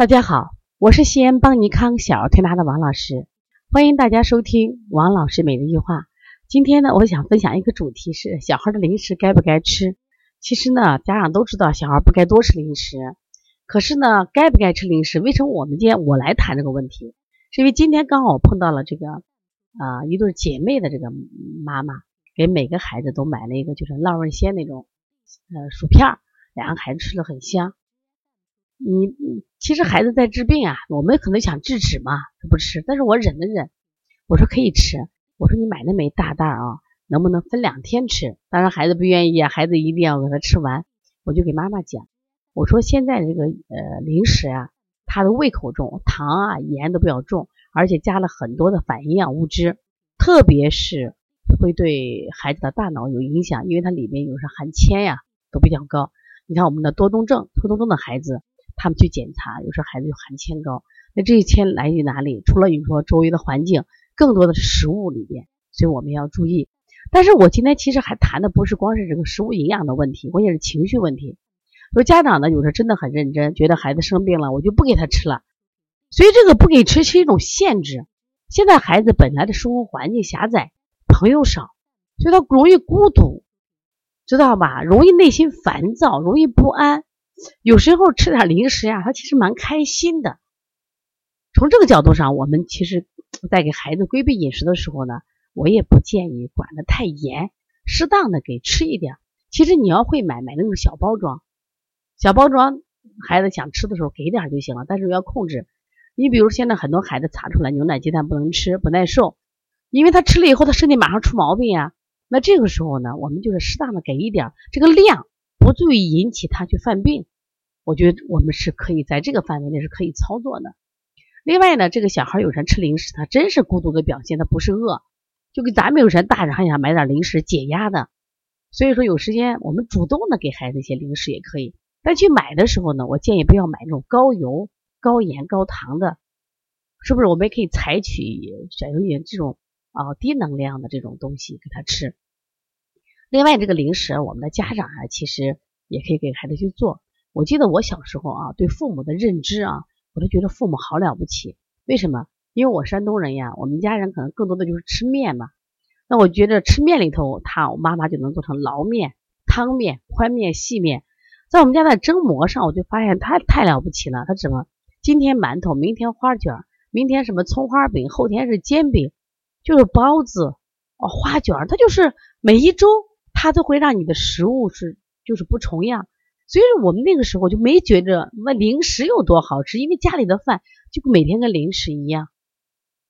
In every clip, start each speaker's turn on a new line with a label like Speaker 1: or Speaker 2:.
Speaker 1: 大家好，我是西安邦尼康小儿推拿的王老师，欢迎大家收听王老师每日一句话。今天呢，我想分享一个主题是小孩的零食该不该吃。其实呢，家长都知道小孩不该多吃零食，可是呢，该不该吃零食？为什么我们今天我来谈这个问题？是因为今天刚好碰到了这个啊一对姐妹的这个妈妈，给每个孩子都买了一个就是浪味仙那种呃薯片，两个孩子吃的很香。你其实孩子在治病啊，我们可能想制止嘛，他不吃，但是我忍了忍，我说可以吃，我说你买那么一大袋啊，能不能分两天吃？当然孩子不愿意啊，孩子一定要给他吃完，我就给妈妈讲，我说现在这个呃零食啊，他的胃口重，糖啊盐都比较重，而且加了很多的反营养物质，特别是会对孩子的大脑有影响，因为它里面有时含铅呀都比较高。你看我们的多动症、多动症的孩子。他们去检查，有时候孩子就含铅高，那这些铅来自于哪里？除了你说周围的环境，更多的是食物里边，所以我们要注意。但是我今天其实还谈的不是光是这个食物营养的问题，关键是情绪问题。说家长呢，有时候真的很认真，觉得孩子生病了，我就不给他吃了。所以这个不给吃是一种限制。现在孩子本来的生活环境狭窄，朋友少，所以他容易孤独，知道吧？容易内心烦躁，容易不安。有时候吃点零食呀，他其实蛮开心的。从这个角度上，我们其实，在给孩子规避饮食的时候呢，我也不建议管得太严，适当的给吃一点。其实你要会买，买那种小包装，小包装，孩子想吃的时候给点就行了。但是要控制。你比如现在很多孩子查出来牛奶、鸡蛋不能吃，不耐受，因为他吃了以后，他身体马上出毛病呀。那这个时候呢，我们就是适当的给一点，这个量不足以引起他去犯病。我觉得我们是可以在这个范围内是可以操作的。另外呢，这个小孩有时吃零食，他真是孤独的表现，他不是饿，就跟咱们有时大人还想买点零食解压的。所以说有时间我们主动的给孩子一些零食也可以。但去买的时候呢，我建议不要买那种高油、高盐、高糖的，是不是？我们也可以采取选用点这种啊低能量的这种东西给他吃。另外这个零食，我们的家长啊，其实也可以给孩子去做。我记得我小时候啊，对父母的认知啊，我都觉得父母好了不起。为什么？因为我山东人呀，我们家人可能更多的就是吃面嘛。那我觉得吃面里头，他我妈妈就能做成捞面、汤面、宽面、细面。在我们家的蒸馍上，我就发现他太了不起了。他怎么今天馒头，明天花卷，明天什么葱花饼，后天是煎饼，就是包子哦，花卷，他就是每一周他都会让你的食物是就是不重样。所以我们那个时候就没觉着那零食有多好吃，因为家里的饭就每天跟零食一样。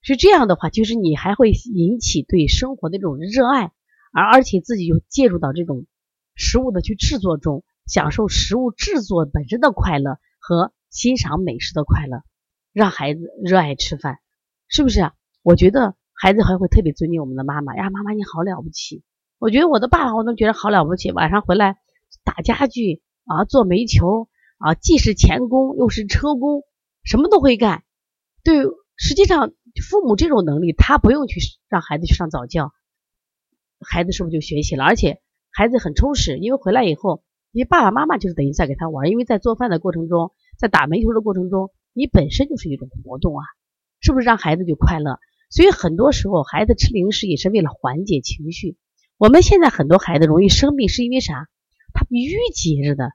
Speaker 1: 是这样的话，就是你还会引起对生活的这种热爱，而而且自己又介入到这种食物的去制作中，享受食物制作本身的快乐和欣赏美食的快乐，让孩子热爱吃饭，是不是？啊我觉得孩子还会特别尊敬我们的妈妈呀，妈妈你好了不起。我觉得我的爸爸我都觉得好了不起，晚上回来打家具。啊，做煤球啊，既是钳工又是车工，什么都会干。对，实际上父母这种能力，他不用去让孩子去上早教，孩子是不是就学习了？而且孩子很充实，因为回来以后，你爸爸妈妈就是等于在给他玩，因为在做饭的过程中，在打煤球的过程中，你本身就是一种活动啊，是不是让孩子就快乐？所以很多时候孩子吃零食也是为了缓解情绪。我们现在很多孩子容易生病，是因为啥？他郁结着的。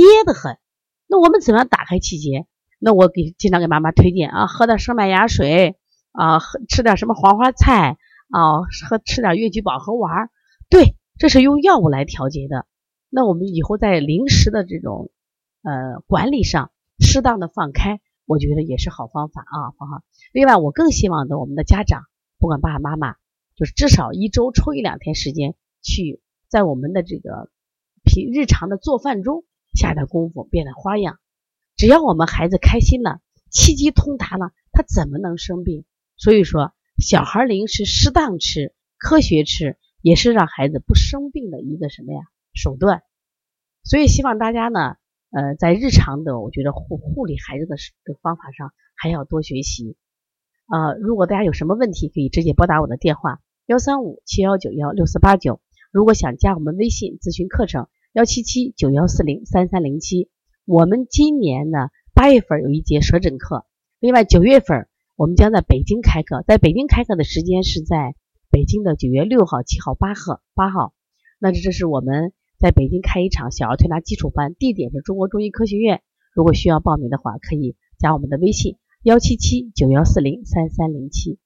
Speaker 1: 他憋得很，那我们怎么样打开气结？那我给经常给妈妈推荐啊，喝点生麦芽水啊，喝吃点什么黄花菜啊，喝吃点越橘饱和丸。对，这是用药物来调节的。那我们以后在零食的这种呃管理上，适当的放开，我觉得也是好方法啊，好好。另外，我更希望的我们的家长，不管爸爸妈妈，就是至少一周抽一两天时间，去在我们的这个平日常的做饭中。下点功夫，变点花样，只要我们孩子开心了，气机通达了，他怎么能生病？所以说，小孩零食适当吃，科学吃，也是让孩子不生病的一个什么呀手段。所以希望大家呢，呃，在日常的我觉得护护理孩子的的方法上，还要多学习。呃，如果大家有什么问题，可以直接拨打我的电话幺三五七幺九幺六四八九。如果想加我们微信咨询课程。幺七七九幺四零三三零七，我们今年呢八月份有一节舌诊课，另外九月份我们将在北京开课，在北京开课的时间是在北京的九月六号、七号、八号、八号。那这这是我们在北京开一场小儿推拿基础班，地点是中国中医科学院。如果需要报名的话，可以加我们的微信幺七七九幺四零三三零七。